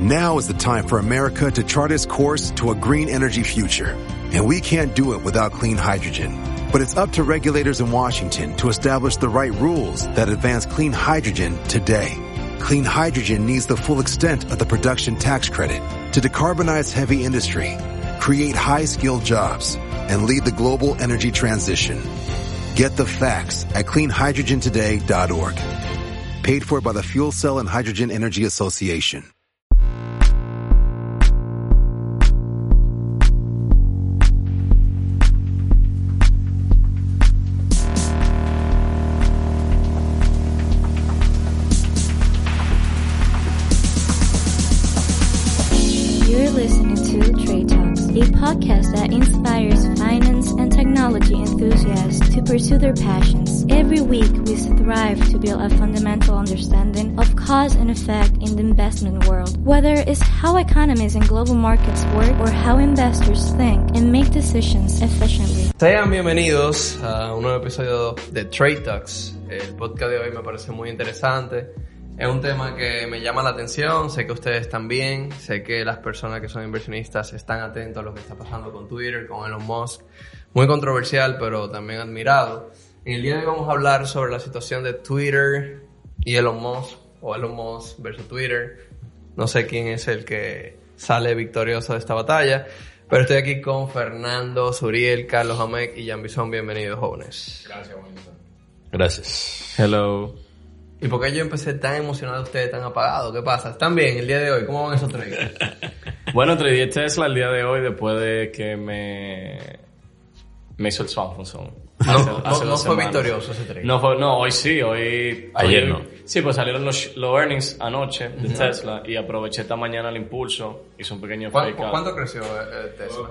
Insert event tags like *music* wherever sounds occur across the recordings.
Now is the time for America to chart its course to a green energy future. And we can't do it without clean hydrogen. But it's up to regulators in Washington to establish the right rules that advance clean hydrogen today. Clean hydrogen needs the full extent of the production tax credit to decarbonize heavy industry, create high-skilled jobs, and lead the global energy transition. Get the facts at cleanhydrogentoday.org. Paid for by the Fuel Cell and Hydrogen Energy Association. Economies and global markets work or how investors think and make decisions efficiently. Sean bienvenidos a un nuevo episodio de Trade Talks. El podcast de hoy me parece muy interesante. Es un tema que me llama la atención, sé que ustedes también, sé que las personas que son inversionistas están atentos a lo que está pasando con Twitter, con Elon Musk. Muy controversial, pero también admirado. En el día de hoy vamos a hablar sobre la situación de Twitter y Elon Musk, o Elon Musk versus Twitter. No sé quién es el que sale victorioso de esta batalla, pero estoy aquí con Fernando, Suriel, Carlos Amek y Jan Bison. Bienvenidos, jóvenes. Gracias. Hello. ¿Y por qué yo empecé tan emocionado, ustedes tan apagados? ¿Qué pasa? ¿Están bien el día de hoy? ¿Cómo van esos trades? *laughs* Bueno, tradeé Tesla el día de hoy después de que me, me hizo el smartphone. No, no, no fue victorioso ese trade. No, fue, no, hoy sí, hoy... Ayer hoy- no. Sí, pues salieron los, los earnings anoche de Tesla y aproveché esta mañana el impulso. Hice un pequeño ¿Cuán- fake out. ¿Cuánto creció eh, Tesla?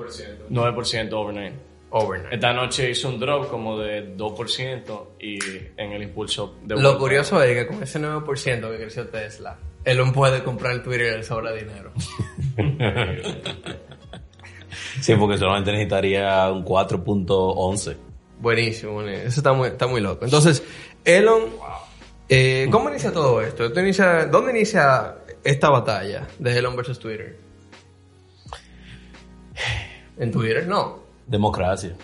9% overnight. Overnight. Esta noche hizo un drop como de 2% y en el impulso de Lo curioso es que con ese 9% que creció Tesla, Elon puede comprar el Twitter y le sobra dinero. *laughs* Sí, porque solamente necesitaría un 4.11. Buenísimo. Eso está muy, está muy loco. Entonces, Elon, eh, ¿cómo inicia todo esto? Esto inicia- ¿Dónde inicia esta batalla de Elon versus Twitter? ¿En Twitter? No. Democracia.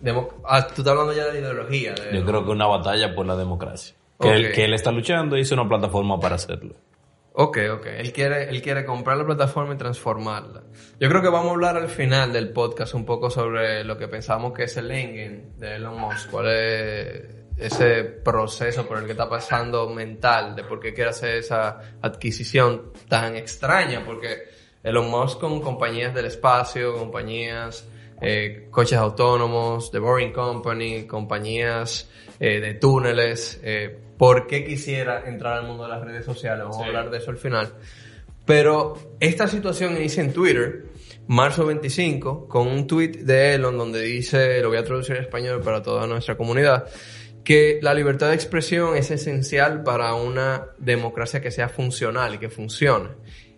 Demo- ah, tú estás hablando ya de la ideología. de Yo creo que una batalla por la democracia. Que, él, que él está luchando y hizo una plataforma para hacerlo. Ok, ok. Él quiere, él quiere comprar la plataforma y transformarla. Yo creo que vamos a hablar al final del podcast un poco sobre lo que pensamos que es el endgame de Elon Musk. ¿Cuál es ese proceso por el que está pasando mental de por qué quiere hacer esa adquisición tan extraña? Porque Elon Musk con compañías del espacio, compañías, eh, coches autónomos, The Boring Company, compañías eh, de túneles, eh, ¿por qué quisiera entrar al mundo de las redes sociales? Vamos a hablar de eso al final. Pero esta situación inicia en Twitter, marzo 25, con un tweet de Elon donde dice, lo voy a traducir en español para toda nuestra comunidad, que la libertad de expresión es esencial para una democracia que sea funcional y que funcione.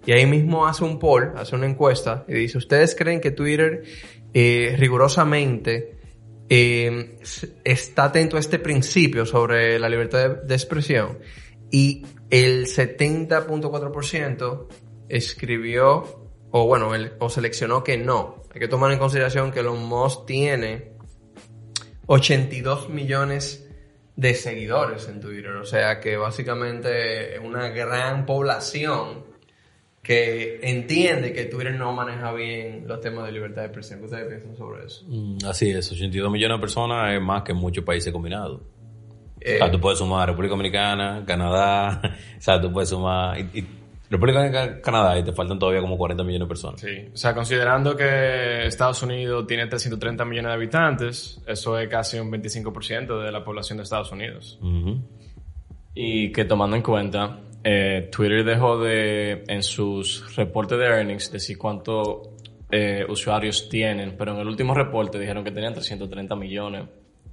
Y ahí mismo hace un poll, hace una encuesta y dice, ¿ustedes creen que Twitter eh, rigurosamente eh, está atento a este principio sobre la libertad de, expresión? Y el 70.4% escribió, o bueno, o seleccionó que no. Hay que tomar en consideración que Elon Musk tiene 82 millones de seguidores en Twitter. O sea que básicamente una gran población que entiende que Twitter no maneja bien los temas de libertad de expresión. ¿Qué ustedes piensan sobre eso? Mm, Así es, 82 millones de personas es más que muchos países combinados. Eh, O sea, tú puedes sumar República Dominicana, Canadá, *laughs* o sea, tú puedes sumar y- y República Dominicana, Canadá y te faltan todavía como 40 millones de personas. Sí, o sea, considerando que Estados Unidos tiene 330 millones de habitantes, eso es casi un 25% de la población de Estados Unidos. Y que tomando en cuenta, eh, Twitter dejó de, en sus reportes de earnings, decir cuántos usuarios tienen, pero en el último reporte dijeron que tenían 330 millones.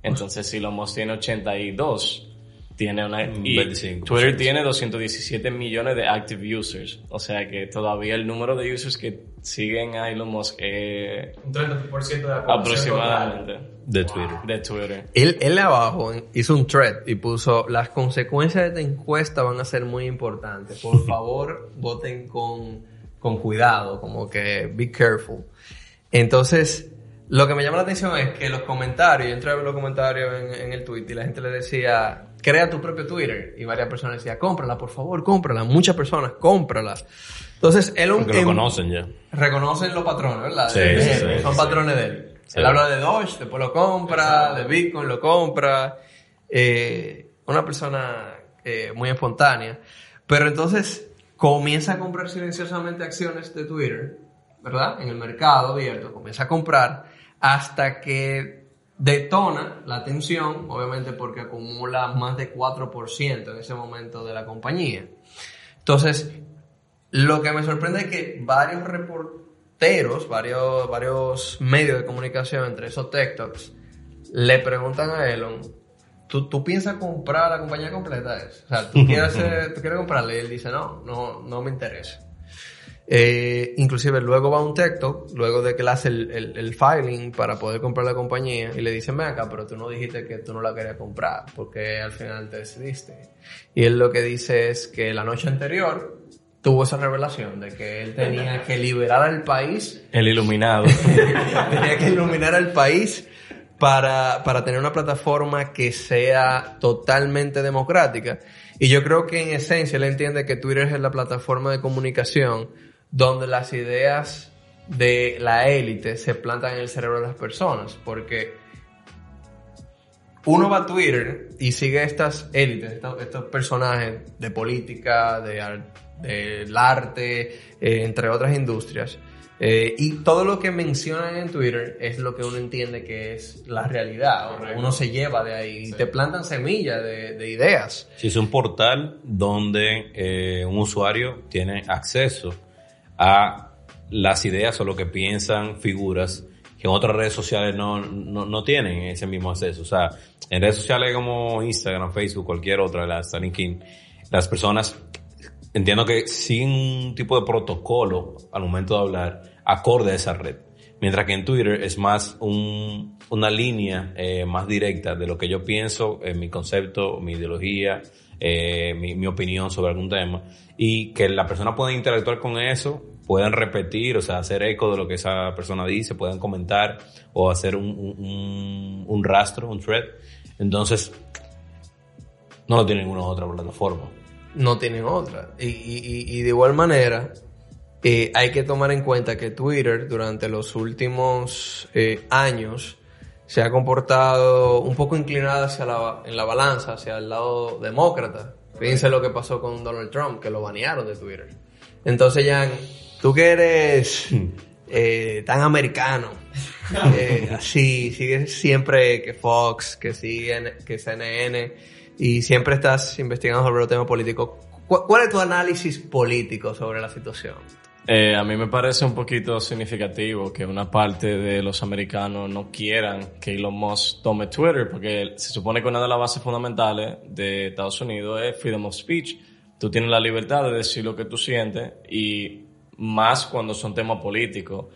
Entonces, si Elon Musk tiene 82, tiene una... y 25%. Twitter tiene 217 millones de active users. O sea que todavía el número de users que siguen a Elon Musk es Un 30% de la población aproximadamente De Twitter. de Twitter. Él, él abajo hizo un thread y puso las consecuencias de esta encuesta van a ser muy importantes. Por *laughs* favor, voten con, con cuidado, como que be careful. Entonces, lo que me llama la atención es que los comentarios, yo entré a ver los comentarios en, en el tweet y la gente le decía, crea tu propio Twitter. Y varias personas decían, cómprala, por favor, cómprala. Muchas personas, cómprala. Entonces, él un, Porque lo conocen ya. reconocen los patrones, ¿verdad? Sí, De- sí, de- sí, son sí. patrones de él. Sí. Él habla de Doge, después lo compra, de Bitcoin lo compra. Eh, una persona eh, muy espontánea. Pero entonces comienza a comprar silenciosamente acciones de Twitter, ¿verdad? En el mercado abierto, comienza a comprar hasta que detona la atención, obviamente porque acumula más de 4% en ese momento de la compañía. Entonces, lo que me sorprende es que varios reporteros, varios, varios medios de comunicación, entre esos TikToks, le preguntan a Elon, ¿tú, tú piensas comprar la compañía completa? O sea, ¿tú quieres, *laughs* ¿tú quieres comprarla? Y él dice, no, no, no me interesa. Eh, inclusive luego va un TikTok, luego de que él hace el, el- el filing para poder comprar la compañía y le dicen, ven acá, pero tú no dijiste que tú no la querías comprar, porque al final te decidiste. Y él lo que dice es que la noche anterior tuvo esa revelación de que él tenía que liberar al país El iluminado. *laughs* tenía que iluminar al país para, para tener una plataforma que sea totalmente democrática. Y yo creo que en esencia él entiende que Twitter es la plataforma de comunicación donde las ideas de la élite se plantan en el cerebro de las personas. Porque uno va a Twitter y sigue estas élites, estos, estos personajes de política, de del arte, eh, entre otras industrias. Eh, y todo lo que mencionan en Twitter es lo que uno entiende que es la realidad. Uno se lleva de ahí y te plantan semillas de, de ideas. Sí, es un portal donde eh, un usuario tiene acceso a las ideas o lo que piensan figuras que en otras redes sociales no, no, no tienen ese mismo acceso. O sea, en redes sociales como Instagram, Facebook, cualquier otra, las LinkedIn, las personas entiendo que siguen un tipo de protocolo al momento de hablar acorde a esa red. Mientras que en Twitter es más un- una línea eh, más directa de lo que yo pienso, eh, mi concepto, mi ideología, eh, mi, opinión sobre algún tema. Y que la persona pueda interactuar con eso, puedan repetir, o sea, hacer eco de lo que esa persona dice, puedan comentar o hacer un, un- rastro, un thread. Entonces, no lo tiene ninguna otra plataforma. no tienen otra. Y- y- y de igual manera, eh, hay que tomar en cuenta que Twitter durante los últimos eh, años se ha comportado un poco inclinado hacia la, en la balanza, hacia el lado demócrata. Fíjense lo que pasó con Donald Trump, que lo banearon de Twitter. Entonces, Jan, tú que eres eh, tan americano, *laughs* eh, así, sigues siempre que Fox, que, CNN, que CNN, y siempre estás investigando sobre los temas políticos. ¿Cu- ¿Cuál es tu análisis político sobre la situación? Eh, a mí me parece un poquito significativo que una parte de los americanos no quieran que Elon Musk tome Twitter, porque se supone que una de las bases fundamentales de Estados Unidos es freedom of speech. Tú tienes la libertad de decir lo que tú sientes y más cuando son temas políticos.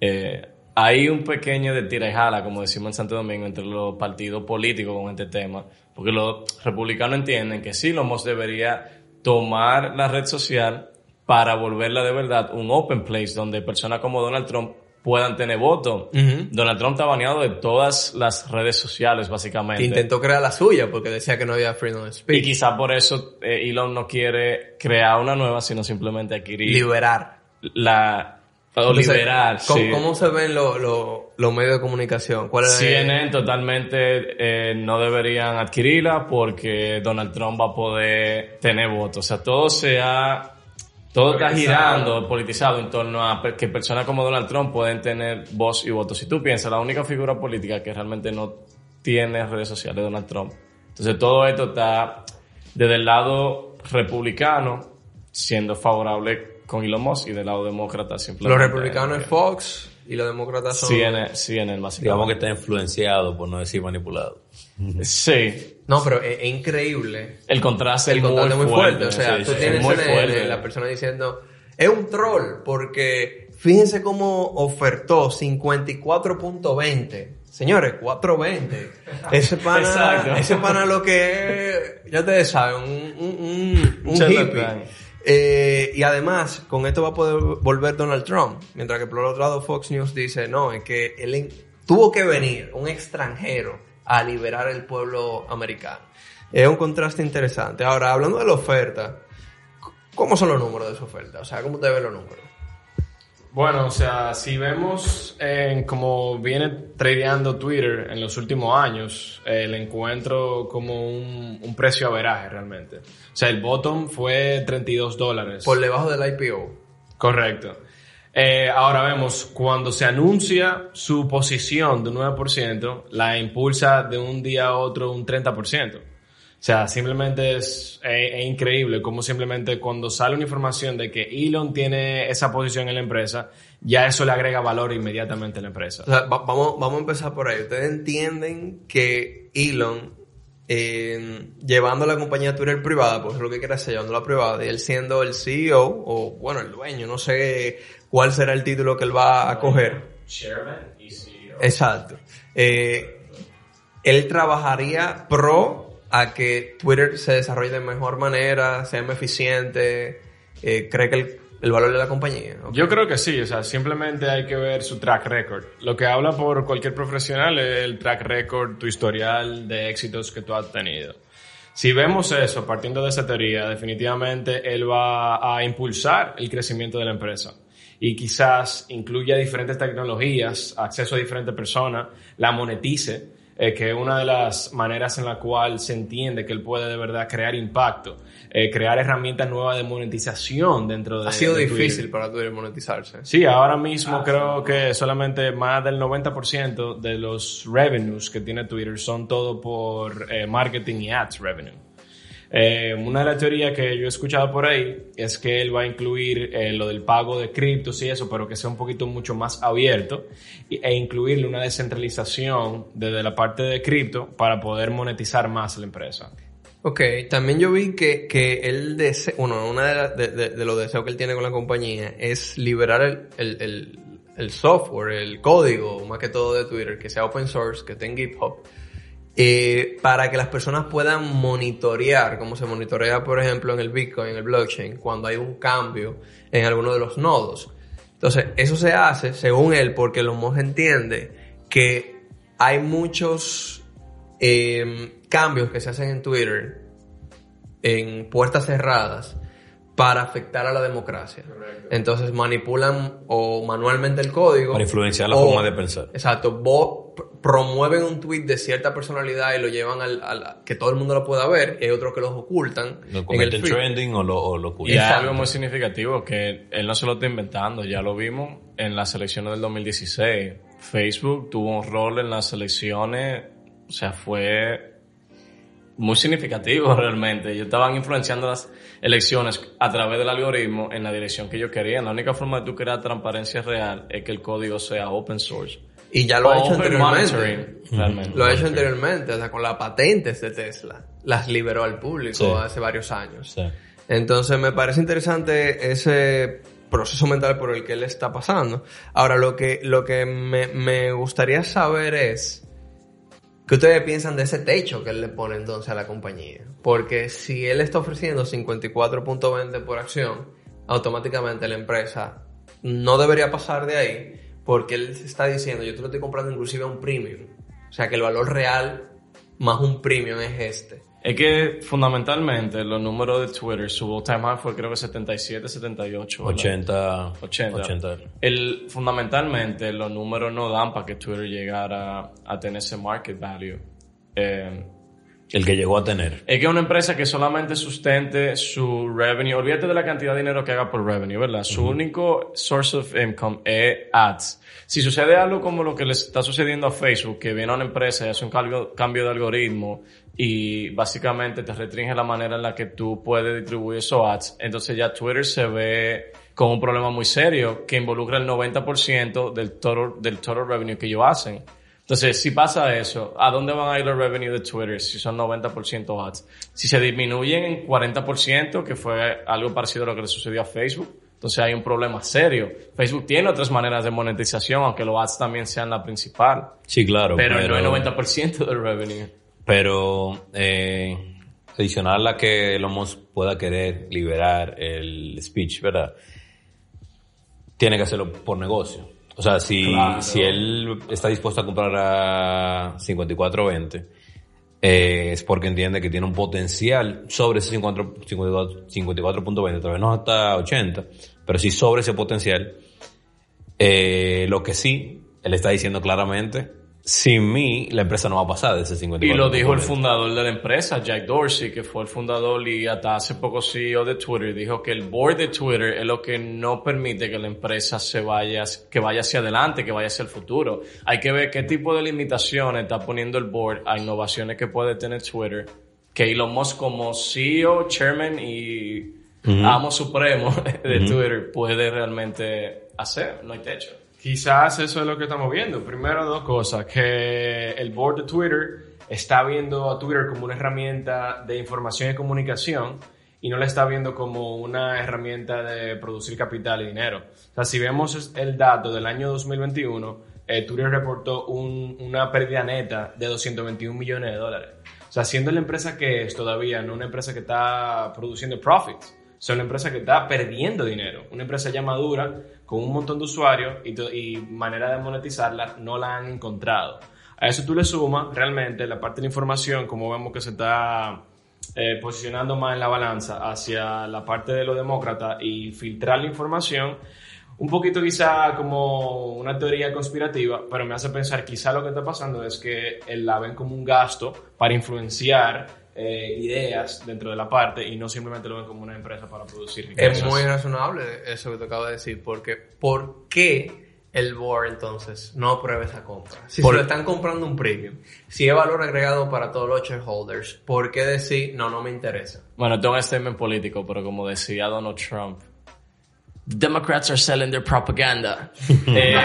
Eh, hay un pequeño de tira y como decimos en Santo Domingo, entre los partidos políticos con este tema, porque los republicanos entienden que sí, Elon Musk debería tomar la red social para volverla de verdad un open place donde personas como Donald Trump puedan tener voto. Donald Trump está baneado de todas las redes sociales, básicamente. Intentó crear la suya porque decía que no había freedom of y speech. quizá por eso eh, Elon no quiere crear una nueva, sino simplemente adquirir Liberar. la... O liberar, ¿cómo, sí. cómo se ven lo- lo- los medios de comunicación? ¿Cuál es CNN totalmente eh, no deberían adquirirla porque Donald Trump va a poder tener votos. O sea, todo se ha... Todo está girando, politizado en torno a que personas como Donald Trump pueden tener voz y voto. Si tú piensas, la única figura política que realmente no tiene redes sociales es Donald Trump. Entonces todo esto está desde el lado republicano siendo favorable con Elon Musk y del lado demócrata simplemente. Los republicanos es Fox, y los demócratas son... CNN, CNN básicamente. Digamos que está influenciado, por no decir manipulado. Sí. No, pero es, es increíble. El contraste El es contraste muy, muy fuerte. O sea, sí, tú sí, tienes muy la persona diciendo, es un troll porque fíjense cómo ofertó 54.20. Señores, 420. Ese pana, *laughs* Exacto. ese pana lo que es, ya ustedes saben, un, un, un, un charlatán. hippie. Eh, y además, con esto va a poder volver Donald Trump. Mientras que por otro lado Fox News dice, no, es que él tuvo que venir un extranjero a liberar el pueblo americano. Es un contraste interesante. Ahora, hablando de la oferta, ¿cómo son los números de esa oferta? O sea, ¿cómo ustedes ven los números? Bueno, o sea, si vemos en cómo viene tradeando Twitter en los últimos años, el encuentro como un, un precio averaje realmente. O sea, el bottom fue 32 dólares. Por debajo del IPO. Correcto. Eh, ahora vemos, cuando se anuncia su posición de un 9%, la impulsa de un día a otro un 30%. O sea, simplemente es, es- increíble cómo simplemente cuando sale una información de que Elon tiene esa posición en la empresa, ya eso le agrega valor inmediatamente a la empresa. Vamos, vamos a empezar por ahí. Ustedes entienden que Elon, eh, llevando la compañía Twitter privada, pues es lo que quiere hacer, llevándola privada, y él siendo el CEO, o bueno, el dueño, no sé cuál será el título que él va a coger. Chairman y CEO. Exacto. Eh, él trabajaría pro a que Twitter se desarrolle de mejor manera, sea más eficiente, eh, cree que el, el valor de la compañía. ¿ok? Yo creo que sí, o sea, simplemente hay que ver su track record. Lo que habla por cualquier profesional es el track record, tu historial de éxitos que tú has tenido. Si vemos eso, partiendo de esa teoría, definitivamente él va a impulsar el crecimiento de la empresa. Y quizás incluya diferentes tecnologías, acceso a diferentes personas, la monetice, eh, que es una de las maneras en la cual se entiende que él puede de verdad crear impacto, eh, crear herramientas nuevas de monetización dentro de ha sido de Twitter. difícil para Twitter monetizarse. Sí, ahora mismo creo que solamente más del 90% de los revenues que tiene Twitter son todo por eh, marketing y ads revenue. Eh, una de las teorías que yo he escuchado por ahí es que él va a incluir eh, lo del pago de criptos y eso, pero que sea un poquito mucho más abierto e incluirle una descentralización desde la parte de cripto para poder monetizar más la empresa. Ok, también yo vi que, que él desea, bueno, una de, los deseos que él tiene con la compañía es liberar el, el, el, software, el código, más que todo de Twitter, que sea open source, que esté en GitHub, eh, para que las personas puedan monitorear, como se monitorea, por ejemplo, en el Bitcoin, en el blockchain, cuando hay un cambio en alguno de los nodos. Entonces, eso se hace, según él, porque los entiende que hay muchos eh, cambios que se hacen en Twitter en puertas cerradas para afectar a la democracia. Entonces manipulan o manualmente el código. Para influenciar la o- forma de pensar. Exacto. Vos pr- promueven un tweet de cierta personalidad y lo llevan al, al- que todo el mundo lo pueda ver. Y hay otros que los ocultan. Lo en el feed. trending o lo, o lo Y ocultan. es Exacto. algo muy significativo que él no se lo está inventando, ya lo vimos en las elecciones del 2016. Facebook tuvo un rol en las elecciones, o sea, fue muy significativo *laughs* realmente. Ellos estaban influenciando las elecciones a través del algoritmo en la dirección que ellos querían. La única forma de tú crear transparencia real es que el código sea open source. Y ya lo ha hecho anteriormente. realmente. Lo ha hecho anteriormente, o sea, con las patentes de Tesla. Las liberó al público Sí. hace varios años. Sí. Entonces me parece interesante ese proceso mental por el que él está pasando. Ahora, lo que, lo que me, me gustaría saber es qué ustedes piensan de ese techo que él le pone entonces a la compañía. Porque si él está ofreciendo 54.20 por acción, automáticamente la empresa no debería pasar de ahí porque él está diciendo, yo te lo estoy comprando inclusive a un premium. O sea que el valor real más un premium es este. Es que fundamentalmente los números de Twitter, su all time high fue creo que 77, 78. ¿verdad? 80, 80. 80. El, fundamentalmente los números no dan para que Twitter llegara a tener ese market value. Eh, El que llegó a tener. Es que una empresa que solamente sustente su revenue. Olvídate de la cantidad de dinero que haga por revenue, ¿verdad? Su único source of income es ads. Si sucede algo como lo que le está sucediendo a Facebook, que viene a una empresa y hace un cambio, cambio de algoritmo y básicamente te restringe la manera en la que tú puedes distribuir esos ads, entonces ya Twitter se ve con un problema muy serio que involucra el 90% del total, del total revenue que ellos hacen. Entonces, si pasa eso, ¿a dónde van a ir los revenue de Twitter si son 90% ads? Si se disminuyen en 40%, que fue algo parecido a lo que le sucedió a Facebook, entonces hay un problema serio. Facebook tiene otras maneras de monetización, aunque los ads también sean la principal. Sí, claro. Pero, no es 90% del revenue. Pero eh, adicional a que Elon pueda querer liberar el speech, ¿verdad? Tiene que hacerlo por negocio. O sea, si, Claro. si él está dispuesto a comprar a 54.20, eh, es porque entiende que tiene un potencial sobre ese 54 54 54.20, tal vez no hasta 80, pero sí sobre ese potencial. Eh, lo que sí, él está diciendo claramente, sin mí la empresa no va a pasar de ese 54. Y lo dijo el fundador de la empresa, Jack Dorsey, que fue el fundador y hasta hace poco CEO de Twitter, dijo que el board de Twitter es lo que no permite que la empresa se vaya, que vaya hacia adelante, que vaya hacia el futuro. Hay que ver qué tipo de limitaciones está poniendo el board a innovaciones que puede tener Twitter, que Elon Musk como CEO, chairman y amo supremo *laughs* de Twitter puede realmente hacer. No hay techo. Quizás eso es lo que estamos viendo. Primero, dos cosas. Que el board de Twitter está viendo a Twitter como una herramienta de información y comunicación y no la está viendo como una herramienta de producir capital y dinero. O sea, si vemos el dato del año 2021, eh, Twitter reportó un- una pérdida neta de 221 millones de dólares. O sea, siendo la empresa que es todavía, no una empresa que está produciendo profits, sea, una empresa que está perdiendo dinero, una empresa ya madura, con un montón de usuarios y, manera de monetizarla no la han encontrado. A eso tú le sumas realmente la parte de la información, como vemos que se está eh, posicionando más en la balanza hacia la parte de los demócratas y filtrar la información, un poquito quizá como una teoría conspirativa, pero me hace pensar quizá lo que está pasando es que la ven como un gasto para influenciar eh, ideas dentro de la parte y no simplemente lo ven como una empresa para producir riquezas. Es muy razonable eso que te acabo de decir, porque ¿por qué el board entonces no aprueba esa compra? Si Por- se lo están comprando un premium, si es valor agregado para todos los shareholders, ¿por qué decir no, no me interesa? Bueno, tengo un statement político, pero como decía Donald Trump, Democrats are selling their propaganda. *laughs* Eh,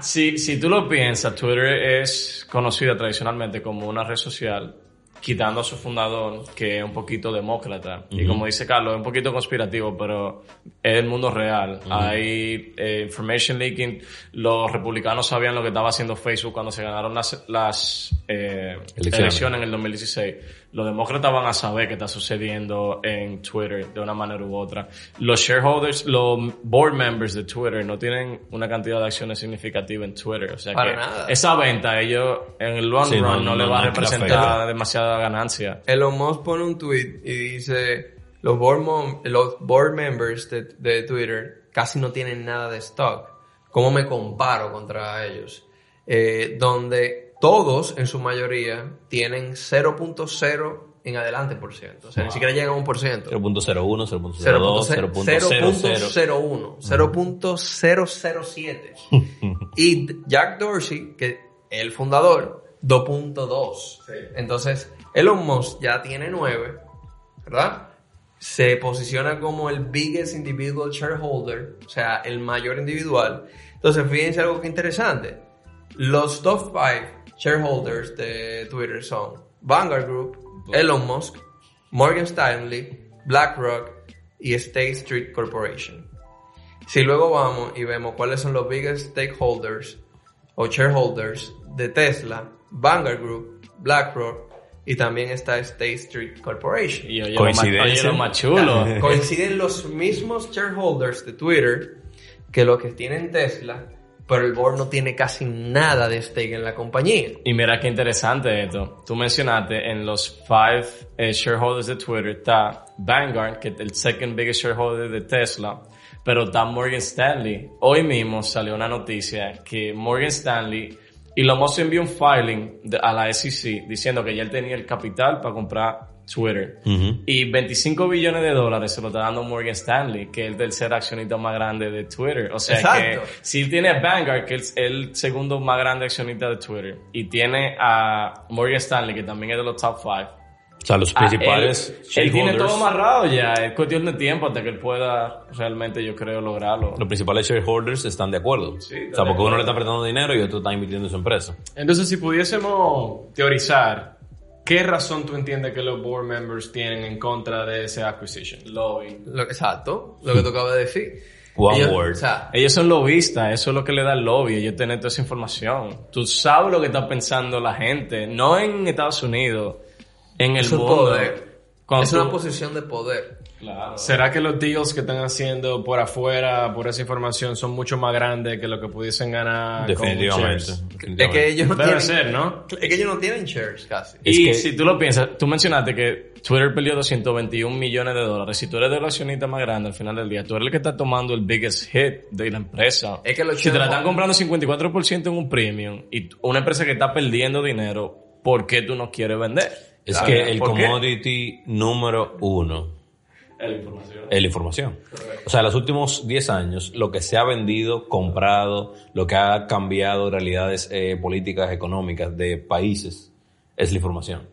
si, si tú lo piensas, Twitter es conocida tradicionalmente como una red social, quitando a su fundador, que es un poquito demócrata. Y como dice Carlos, es un poquito conspirativo, pero es el mundo real. Hay eh, information leaking. Los republicanos sabían lo que estaba haciendo Facebook cuando se ganaron las, las eh, Elecciones. elecciones en el 2016. Los demócratas van a saber qué está sucediendo en Twitter de una manera u otra. Los shareholders, los board members de Twitter no tienen una cantidad de acciones significativa en Twitter. O sea Para que nada. esa venta a ellos en el long Sí, run no, no, no, le va a representar demasiada ganancia. Elon Musk pone un tweet y dice, los board, mom- los board members de, de Twitter casi no tienen nada de stock. ¿Cómo me comparo contra ellos? Eh, donde todos, en su mayoría, tienen 0.0 en adelante por ciento. O sea, ni siquiera llegan a un por ciento. 0.01, 0.02, 0.00. 0.01, 0.007. y Jack Dorsey, que es el fundador, 2.2. Entonces, Elon Musk ya tiene 9, ¿verdad? Se posiciona como el biggest individual shareholder, o sea, el mayor individual. Entonces, fíjense algo que interesante. Los top 5 shareholders de Twitter son Vanguard Group, Elon Musk, Morgan Stanley, BlackRock y State Street Corporation. Si luego vamos y vemos cuáles son los biggest stakeholders o shareholders de Tesla, Vanguard Group, BlackRock y también está State Street Corporation. Y oye, lo más, Coincidencia. oye, lo más chulo. *laughs* Coinciden los mismos shareholders de Twitter que los que tienen Tesla, pero el board no tiene casi nada de stake en la compañía. Y mira qué interesante esto. Tú mencionaste en los five eh, shareholders de Twitter está Vanguard, que es el second biggest shareholder de Tesla, pero está Morgan Stanley. Hoy mismo salió una noticia que Morgan Stanley Elon Musk envió un filing de- a la SEC diciendo que ya él tenía el capital para comprar Twitter. Y 25 billones de dólares se lo está dando Morgan Stanley, que es el tercer accionista más grande de Twitter. O sea Exacto. que si tiene a Vanguard, que es el segundo más grande accionista de Twitter, y tiene a Morgan Stanley, que también es de los top 5. O sea, los principales él, él tiene todo amarrado ya, es cuestión de tiempo hasta que él pueda realmente, yo creo, lograrlo. los principales shareholders están de acuerdo. o sea, porque uno le está prestando dinero y otro está invirtiendo en su empresa. Entonces, si pudiésemos teorizar, ¿qué razón tú entiendes que los board members tienen en contra de ese acquisition? Lobby. Lo, exacto, lo que tú acabas de decir. One Ellos- word. O sea, Ellos son lobistas, eso es lo que le da el lobby, ellos tienen toda esa información. Tú sabes lo que está pensando la gente, no en Estados Unidos, en el es un mundo. poder. Cuando es tú- una posición de poder. Claro. ¿Será que los deals que están haciendo por afuera, por esa información, son mucho más grandes que lo que pudiesen ganar? con Definitivamente. shares? definitivamente. Es que ellos no Debe tienen... ser, ¿no? Es que ellos no tienen shares casi. Es y que- si tú lo piensas, tú mencionaste que Twitter perdió 221 millones de dólares. Si tú eres del accionista más grande al final del día, tú eres el que está tomando el biggest hit de la empresa. Es que los si te la están comprando 54% en un premium y una empresa que está perdiendo dinero, ¿por qué tú no quieres vender? Es que el commodity número uno Es la información. es la información. O sea, en los últimos 10 años, lo que se ha vendido, comprado, lo que ha cambiado realidades eh, políticas, económicas de países, es la información.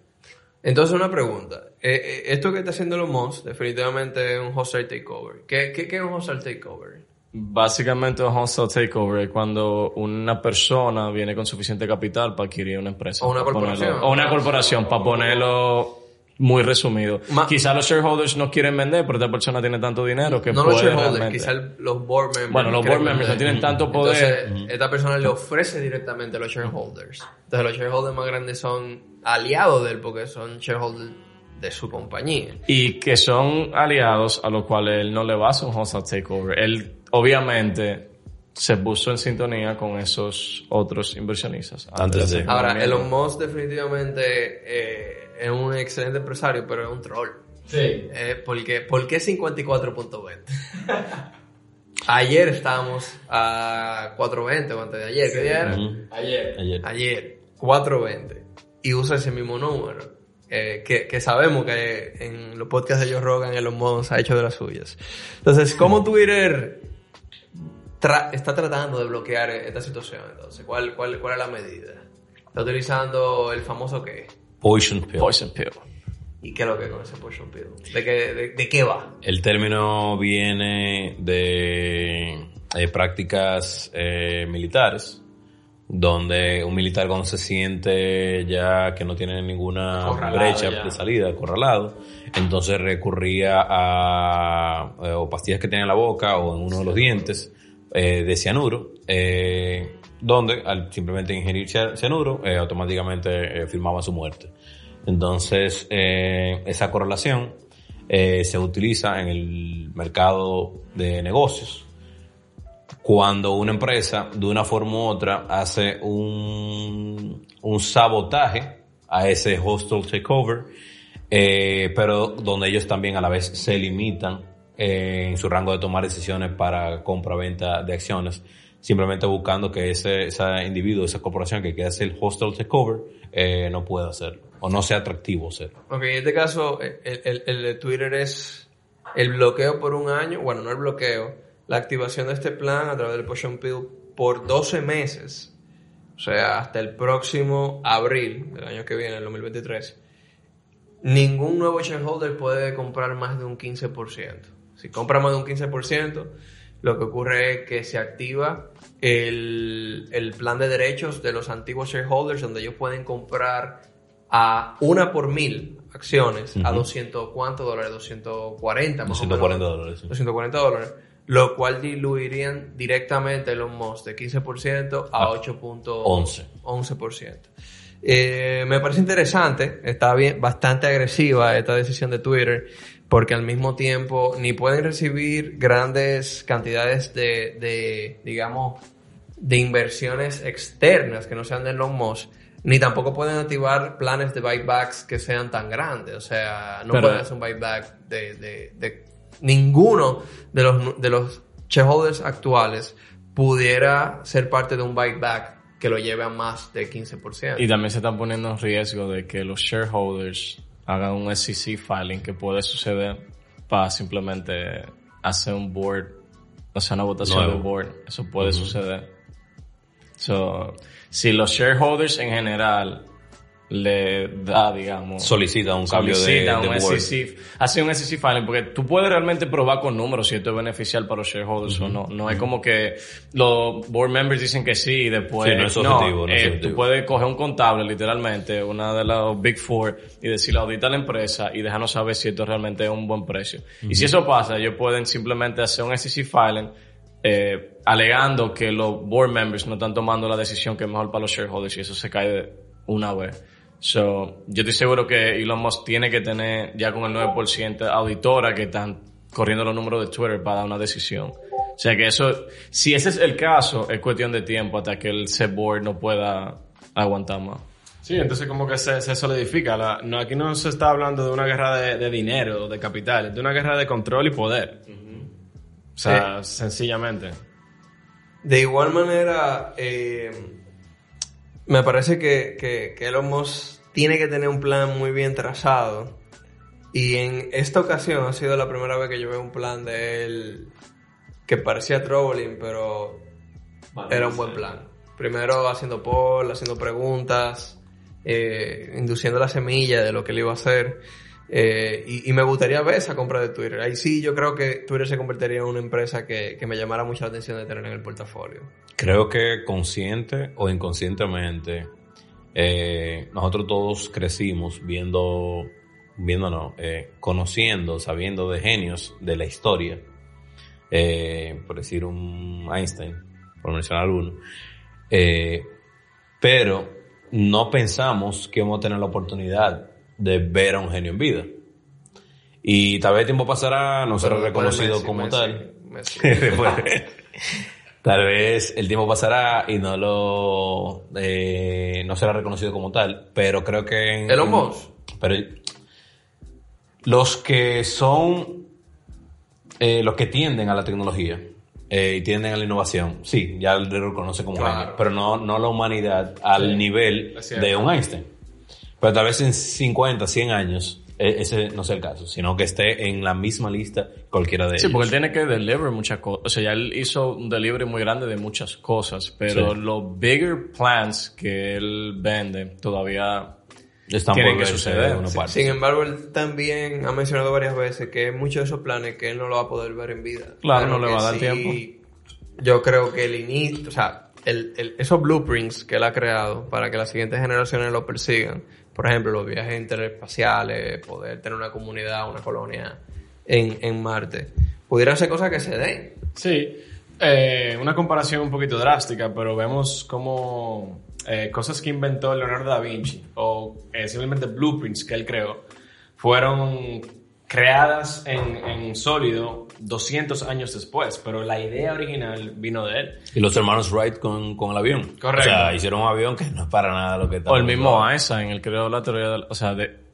Entonces, una pregunta. Eh, eh, esto que está haciendo los Moss, definitivamente es un wholesale takeover. ¿Qué, qué, qué es un wholesale takeover? Básicamente un hostile takeover es cuando una persona viene con suficiente capital para adquirir una empresa. O una corporación. ponerlo- o una corporación, para ponerlo muy resumido. Ma- Quizás los shareholders no quieren vender, pero esta persona tiene tanto dinero que no puede los shareholders, quizás los board members. Bueno, los board members no tienen tanto poder. Entonces, esta persona le ofrece directamente a los shareholders. Entonces, los shareholders más grandes son aliados de él porque son shareholders de su compañía. y que son aliados a los cuales él no le va a hacer un hostile takeover. Él, obviamente, se puso en sintonía con esos otros inversionistas. Antes de- hacer Ahora. Elon Musk definitivamente eh, es un excelente empresario, pero es un troll. Sí. Eh, porque, ¿Por qué 54.20? *laughs* ayer estábamos a 4.20 o antes de ayer. ¿Qué día era? Ayer. Ayer. Ayer, 4.20. Y usa ese mismo número. eh, que, que sabemos que en los podcasts de Joe Rogan Elon Musk ha hecho de las suyas. Entonces, ¿cómo Twitter tra- está tratando de bloquear esta situación? Entonces, ¿cuál, cuál, cuál es la medida? Está utilizando el famoso qué? Poison pill. Poison pill. ¿Y qué es lo que es con ese poison pill? ¿De qué, de, de qué va? El término viene de prácticas eh, militares, donde un militar cuando se siente ya que no tiene ninguna Acorralado brecha ya. de salida, acorralado, entonces recurría a eh, o pastillas que tenía en la boca o en uno de los dientes eh, de cianuro, eh, donde al simplemente ingerir cia- cianuro eh, automáticamente firmaba su muerte. Entonces, esa correlación se utiliza en el mercado de negocios. Cuando una empresa, de una forma u otra, hace un, un sabotaje a ese hostile takeover, pero donde ellos también a la vez se limitan eh, en su rango de tomar decisiones para compra-venta de acciones, simplemente buscando que ese, ese individuo, esa corporación que quiere hacer hostile takeover, eh, no pueda hacerlo, o no sea atractivo hacerlo. Ok, en este caso, el, el- el de Twitter es el bloqueo por un año, bueno, no el bloqueo, la activación de este plan a través del Potion Pill por 12 meses, o sea, hasta el próximo abril del año que viene, el 2023. Ningún nuevo shareholder puede comprar más de un 15%. Si compra más de un 15%, lo que ocurre es que se activa el, el plan de derechos de los antiguos shareholders, donde ellos pueden comprar a una por mil acciones a 200, ¿cuántos dólares? 240 más o 240 menos. dólares. sí. 240 dólares. Lo cual diluirían directamente los Musk de 15% a 8.11%. 11%. Eh, me parece interesante, está bien, bastante agresiva esta decisión de Twitter, porque al mismo tiempo ni pueden recibir grandes cantidades de, de digamos, de inversiones externas que no sean de Elon Musk, ni tampoco pueden activar planes de buybacks que sean tan grandes. O sea, no Pero- pueden hacer un buyback de, de, de ninguno de los, de los shareholders actuales pudiera ser parte de un buyback que lo lleve a más de 15%. Y también se están poniendo en riesgo de que los shareholders hagan un SEC filing que puede suceder para simplemente hacer un board, o sea, una votación Nuevo. de board. Eso puede suceder. So, si los shareholders en general le da, digamos, Solicita un cambio de, solicita de un board. SEC, hace un SEC filing, porque tú puedes realmente probar con números si esto es beneficial para los shareholders o no. No es como que los board members dicen que sí y después Sí, no es objetivo, no es eh, objetivo. Tú puedes coger un contable, literalmente, una de los Big Four, y decirle audita a la empresa y déjanos saber si esto realmente es un buen precio. Y si eso pasa, ellos pueden simplemente hacer un SEC filing eh, alegando que los board members no están tomando la decisión que es mejor para los shareholders y eso se cae de una vez. So, yo estoy seguro que Elon Musk tiene que tener ya con el 9% auditora que están corriendo los números de Twitter para dar una decisión. O sea que eso, si ese es el caso, es cuestión de tiempo hasta que el set board no pueda aguantar más. Sí, entonces como que se, se solidifica. La- no, aquí no se está hablando de una guerra de, de dinero, de capital, es de una guerra de control y poder. O sea, sencillamente. De igual manera, eh, me parece que, que, que Elon Musk tiene que tener un plan muy bien trazado. Y en esta ocasión ha sido la primera vez que yo veo un plan de él que parecía troubling, pero era un buen plan. Primero haciendo poll, haciendo preguntas, eh, induciendo la semilla de lo que él iba a hacer. Eh, y, me gustaría ver esa compra de Twitter. Ahí sí yo creo que Twitter se convertiría en una empresa que, que me llamara mucho la atención de tener en el portafolio. Creo que consciente o inconscientemente, eh, nosotros todos crecimos viendo, viendo eh, conociendo, sabiendo de genios de la historia. Por decir un Einstein, por mencionar uno. Pero no pensamos que vamos a tener la oportunidad de ver a un genio en vida. Y tal vez el tiempo pasará, no será reconocido Messi, como Messi, tal. Messi. *laughs* Tal vez el tiempo pasará y no lo eh, no será reconocido como tal, pero creo que en- Elon Musk. pero los que son eh, los que tienden a la tecnología eh, y tienden a la innovación, sí, ya lo reconoce como Claro. genio, pero no, no la humanidad al nivel de un Einstein. Pero tal vez en 50, 100 años eh, ese no sea el caso, sino que esté en la misma lista cualquiera de Sí, ellos. porque él tiene que deliver muchas cosas. O sea, ya él hizo un delivery muy grande de muchas cosas, pero Sí. los bigger plans que él vende todavía Están tienen por que suceder. de una parte. Sin embargo, él también ha mencionado varias veces que muchos de esos planes que él no lo va a poder ver en vida. Claro, no le va a dar sí, tiempo. Yo creo que el inicio, o sea, el, el- esos blueprints que él ha creado para que las siguientes generaciones lo persigan, por ejemplo, los viajes interespaciales, poder tener una comunidad, una colonia en, en Marte, pudieran ser cosas que se den. Sí, eh, una comparación un poquito drástica, pero vemos como eh, cosas que inventó Leonardo da Vinci o eh, simplemente blueprints que él creó fueron creadas en, en sólido 200 años después, pero la idea original vino de él. Y los hermanos Wright con, con el avión. Correcto. O sea, hicieron un avión que no es para nada lo que está. O el mismo Einstein, él creó la teoría de, o sea, de,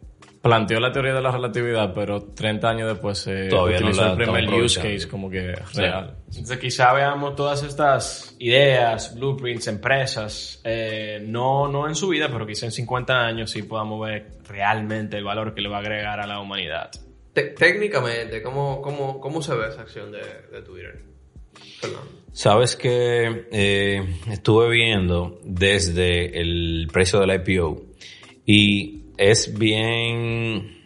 planteó la teoría de la relatividad, pero 30 años después se Todavía no utilizó la el primer use case como que real. Entonces quizá veamos todas estas ideas, blueprints, empresas, eh, no, no en su vida, pero quizá en 50 años sí podamos ver realmente el valor que le va a agregar a la humanidad. Te- técnicamente, ¿cómo, cómo, ¿cómo se ve esa acción de, de Twitter? Sabes que eh, estuve viendo desde el precio del IPO y es bien,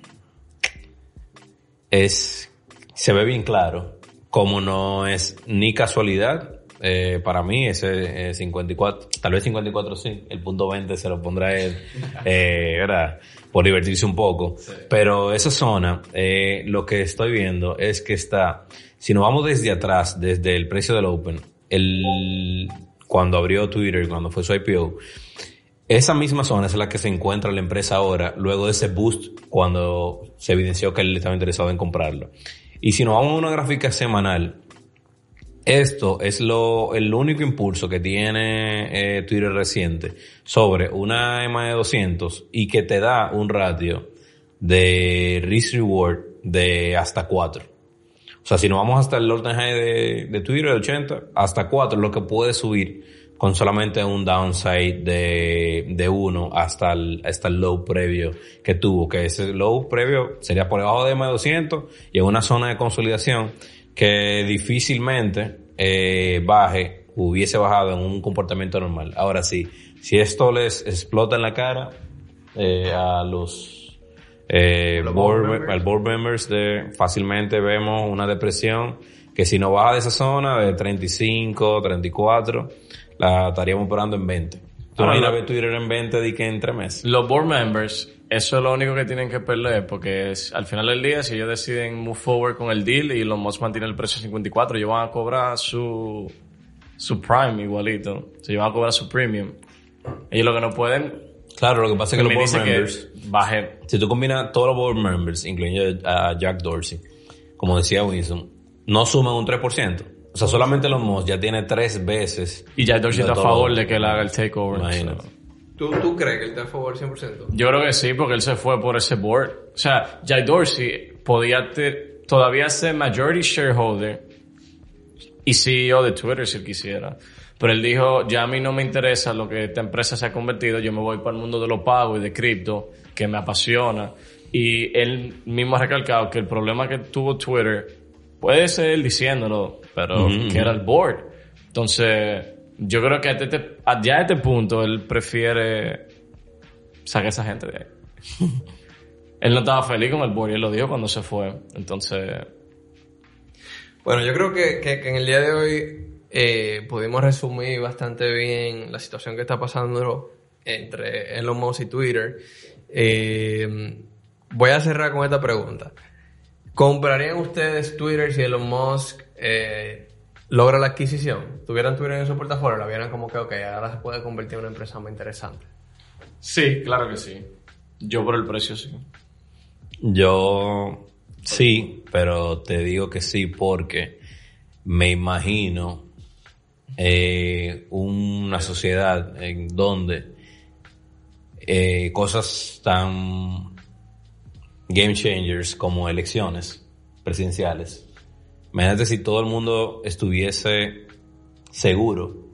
es, se ve bien claro como no es ni casualidad. Eh, para mí ese eh, 54, tal vez 54 sí, el punto 20 se lo pondrá él, *laughs* eh, ¿verdad? Por divertirse un poco. Pero esa zona, eh, lo que estoy viendo es que está, si nos vamos desde atrás, desde el precio del Open, el, cuando abrió Twitter, cuando fue su IPO, esa misma zona es la que se encuentra la empresa ahora, luego de ese boost, cuando se evidenció que él estaba interesado en comprarlo. Y si nos vamos a una gráfica semanal, esto es lo, el único impulso que tiene eh, Twitter reciente sobre una EMA de 200 y que te da un ratio de risk reward de hasta 4. O sea, si nos vamos hasta el time high de, de Twitter de 80, hasta 4 es lo que puede subir con solamente un downside de, de 1 hasta el, hasta el low previo que tuvo, que ese low previo sería por debajo de M200 y en una zona de consolidación que difícilmente eh, baje, hubiese bajado en un comportamiento normal. Ahora sí, si esto les explota en la cara eh, a los, eh, Los board, board members. al board members de fácilmente vemos una depresión que si no baja de esa zona de 35, 34, la estaríamos operando en 20. Tú Ahora, lo- ver Twitter en 20 de que en tres meses. Los board members, eso es lo único que tienen que perder, porque es, al final del día, si ellos deciden move forward con el deal y los Musk mantienen el precio 54, ellos van a cobrar su, su prime igualito. O sea, ellos van a cobrar su premium. Ellos lo que no pueden, Claro, lo que pasa es que los board members, que baje. si tú combinas todos los board members, incluyendo a Jack Dorsey, como decía Winston, no suman un 3%. O sea, solamente los Moss ya tiene tres veces. Y ya Dorsey está a favor de que él haga el takeover. Imagínate. so. ¿Tú, ¿Tú crees que él está a favor 100%? Yo creo que sí, porque él se fue por ese board. O sea, Jack Dorsey podía te- todavía ser majority shareholder y CEO de Twitter si él quisiera. Pero él dijo, ya a mí no me interesa lo que esta empresa se ha convertido, yo me voy para el mundo de los pagos y de cripto, que me apasiona. Y él mismo ha recalcado que el problema que tuvo Twitter, puede ser él diciéndolo, pero Ujú. que era el board. Entonces, yo creo que a este- ya a este punto él prefiere sacar a esa gente de ahí. *laughs* él no estaba feliz con el board y él lo dijo cuando se fue. Entonces, Bueno, yo creo que, que- que en el día de hoy eh, pudimos resumir bastante bien la situación que está pasando entre Elon Musk y Twitter. Eh, voy a cerrar con esta pregunta. ¿Comprarían ustedes Twitter si Elon Musk eh, logra la adquisición? ¿Tuvieran Twitter en su portafolio? ¿La vieran como que, ok, ahora se puede convertir en una empresa muy interesante? sí, claro que sí. Yo por el precio sí. Yo sí, pero te digo que sí porque me imagino eh, una sociedad en donde eh, cosas tan game changers como elecciones presidenciales. Imagínate si todo el mundo estuviese seguro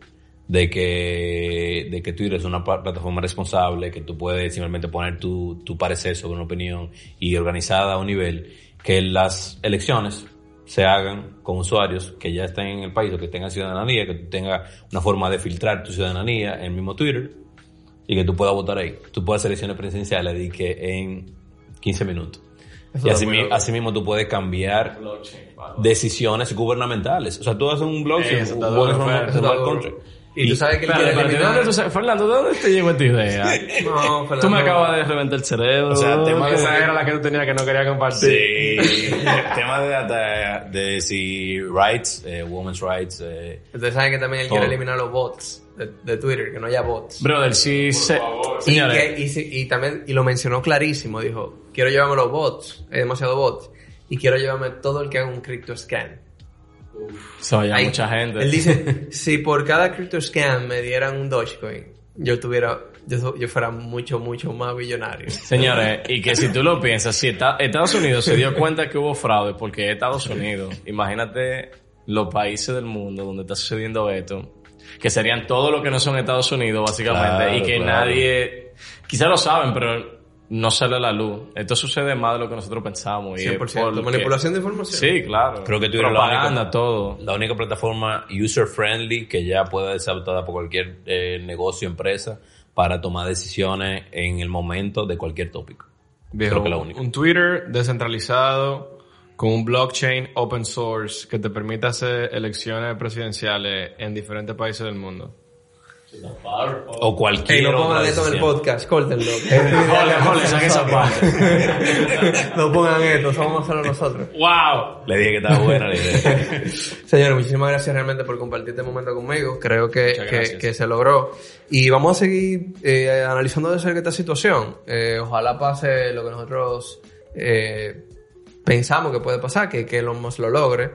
de que, de que Twitter es una plataforma responsable, que tú puedes simplemente poner tu, tu parecer sobre una opinión y organizada a un nivel, que las elecciones se hagan con usuarios que ya estén en el país o que tengan ciudadanía, que tú tengas una forma de filtrar tu ciudadanía en el mismo Twitter y que tú puedas votar ahí. Tú puedes hacer elecciones presidenciales y que en 15 minutos. Eso y así, mi- así mismo tú puedes cambiar decisiones gubernamentales. O sea, tú haces un blockchain, está un smart contract. Y tú sabes que ¿de eliminar... dónde tú sa- Fernando, ¿de dónde te llegó esta idea? *laughs* No, Tú Fernando. me acabas de reventar el cerebro. O sea, tema de- Esa era la que tú tenías que no quería compartir. Sí, *laughs* el tema de, de, de si rights, eh, women's rights, eh, Ustedes saben que también él quiere Todo. eliminar los bots de, de Twitter, que no haya bots. Brother, si se... Y, Señores, que- y, si- y también, y lo mencionó clarísimo, dijo, quiero llevarme los bots, hay demasiados bots, y quiero llevarme todo el que haga un crypto scan. Hay- mucha gente. Él dice, *laughs* si por cada crypto scan me dieran un Dogecoin, yo tuviera, yo, yo fuera mucho, mucho más billonario. Señores, *laughs* y que si tú lo piensas, si Esta- Estados Unidos se dio cuenta que hubo fraude porque es Estados Unidos, imagínate los países del mundo donde está sucediendo esto, que serían todo lo que no son Estados Unidos, básicamente, Claro, y que claro. nadie, quizás lo saben, pero no sale a la luz. Esto sucede más de lo que nosotros. Y es 100%. porque- Manipulación de información. Sí, claro. Creo que Twitter la única- todo. la única plataforma user friendly que ya pueda ser adoptada por cualquier eh, negocio, empresa, para tomar decisiones en el momento de cualquier tópico. Viejo, Creo que la única. un Twitter descentralizado con un blockchain open source que te permita hacer elecciones presidenciales en diferentes países del mundo. O cualquier Ey, no pongan esto en el podcast, córtenlo. *laughs* Jole, jole, saque esa parte. *laughs* no pongan esto, somos solo nosotros. ¡Wow! Le dije que estaba buena la idea. *laughs* Señores, muchísimas gracias realmente por compartir este momento conmigo. Creo que, que se logró. Y vamos a seguir eh, analizando de cerca esta situación. Eh, ojalá pase lo que nosotros eh, pensamos que puede pasar, que, que Elon Musk lo logre,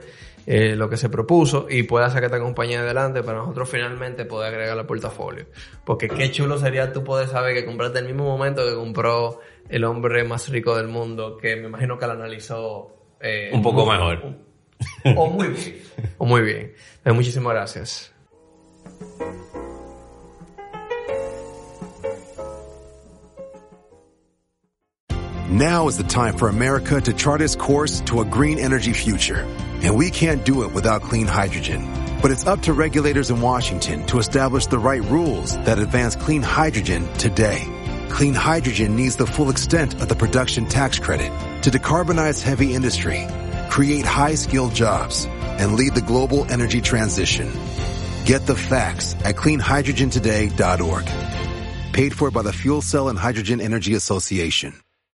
eh, lo que se propuso y pueda sacar esta compañía adelante para nosotros finalmente poder agregar al portafolio. Porque qué chulo sería tú poder saber que compraste el mismo momento que compró el hombre más rico del mundo, que me imagino que lo analizó... Eh, un poco muy, mejor. O muy bien. o muy bien. Pues muchísimas gracias. Now is the time for America to chart its course to a green energy future. And we can't do it without clean hydrogen. But it's up to regulators in Washington to establish the right rules that advance clean hydrogen today. Clean hydrogen needs the full extent of the production tax credit to decarbonize heavy industry, create high-skilled jobs, and lead the global energy transition. Get the facts at cleanhydrogentoday.org. Paid for by the Fuel Cell and Hydrogen Energy Association.